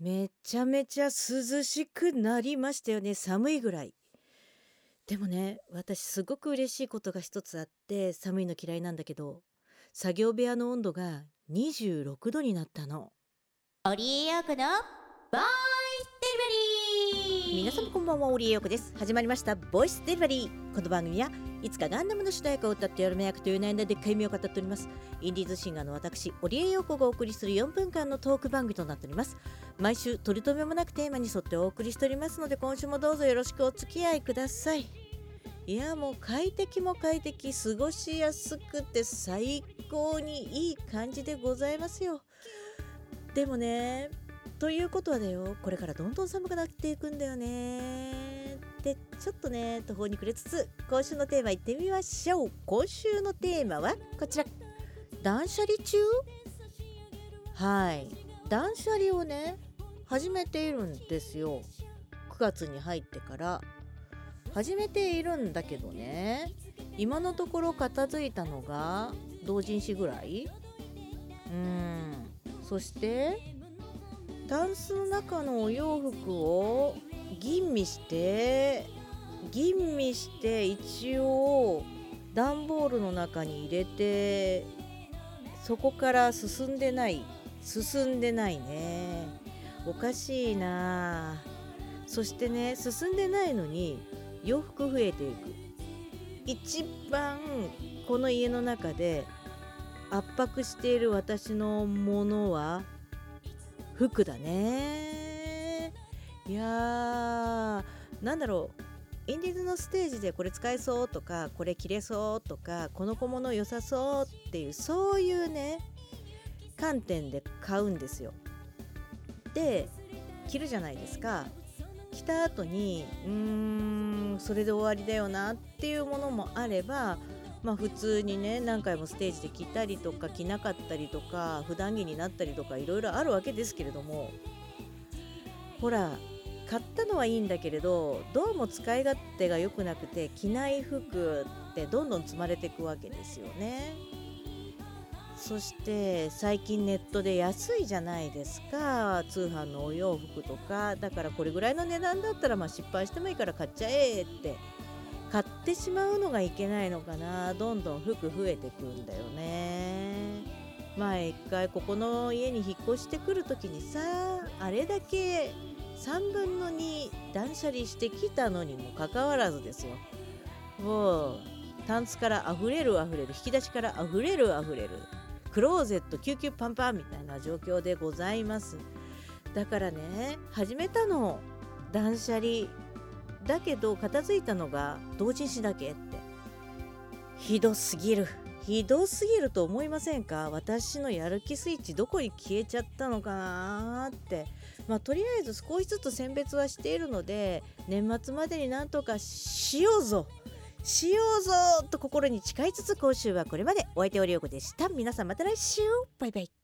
めちゃめちゃ涼しくなりましたよね。寒いぐらい。でもね私すごく嬉しいことが一つあって寒いの嫌いなんだけど作業部屋の温度が26度になったの。オリエヨークのボイスデリバリー皆様こんばんはオリエヨークです。始まりましたボイスデリバリー。この番組はいつかガンダムの主題歌を歌ってやるめ役という悩んだでっかい夢を語っております。インディーズシンガーの私オリエヨコがお送りする4分間のトーク番組となっております。毎週取り留めもなくテーマに沿ってお送りしておりますので今週もどうぞよろしくお付き合いください。いやもう快適も快適過ごしやすくて最高にいい感じでございますよ。でもねということはだよこれからどんどん寒くなっていくんだよね。でちょっとね途方に暮れつつ今週のテーマいってみましょう。今週のテーマはこちら。断捨離中？はい。断捨離をね始めているんですよ。9月に入ってから。始めているんだけどね今のところ片付いたのが同人誌ぐらい。うん。そしてタンスの中のお洋服を吟味して吟味して一応段ボールの中に入れてそこから進んでない進んでないね。おかしいな。そしてね進んでないのに洋服増えていく。一番この家の中で圧迫している私のものは服だね。いやーなんだろう。インディーズのステージでこれ使えそうとかこれ着れそうとかこの小物良さそうっていうそういうね観点で買うんですよ。で着るじゃないですか。着た後にうーんそれで終わりだよなっていうものもあればまあ普通にね何回もステージで着たりとか着なかったりとか普段着になったりとかいろいろあるわけですけれどもほら買ったのはいいんだけれどどうも使い勝手が良くなくて着ない服ってどんどん積まれていくわけですよね。そして最近ネットで安いじゃないですか通販のお洋服とかだからこれぐらいの値段だったらまあ失敗してもいいから買っちゃえって買ってしまうのがいけないのかな。どんどん服増えてくんだよね。前一回ここの家に引っ越してくる時にさあれだけ3分の2断捨離してきたのにもかかわらずですよ。もうタンスから溢れる溢れる引き出しから溢れる溢れるクローゼットキュキュパンパンみたいな状況でございます。だからね始めたの断捨離だけど片付いたのが同人誌だけって。ひどすぎる。ひどすぎると思いませんか？私のやる気スイッチどこに消えちゃったのかなって。まあとりあえず少しずつ選別はしているので年末までになんとかしようぞ。しようぞと心に誓いつつ今週はこれまで。お相手おりよこでした。皆さんまた来週。バイバイ。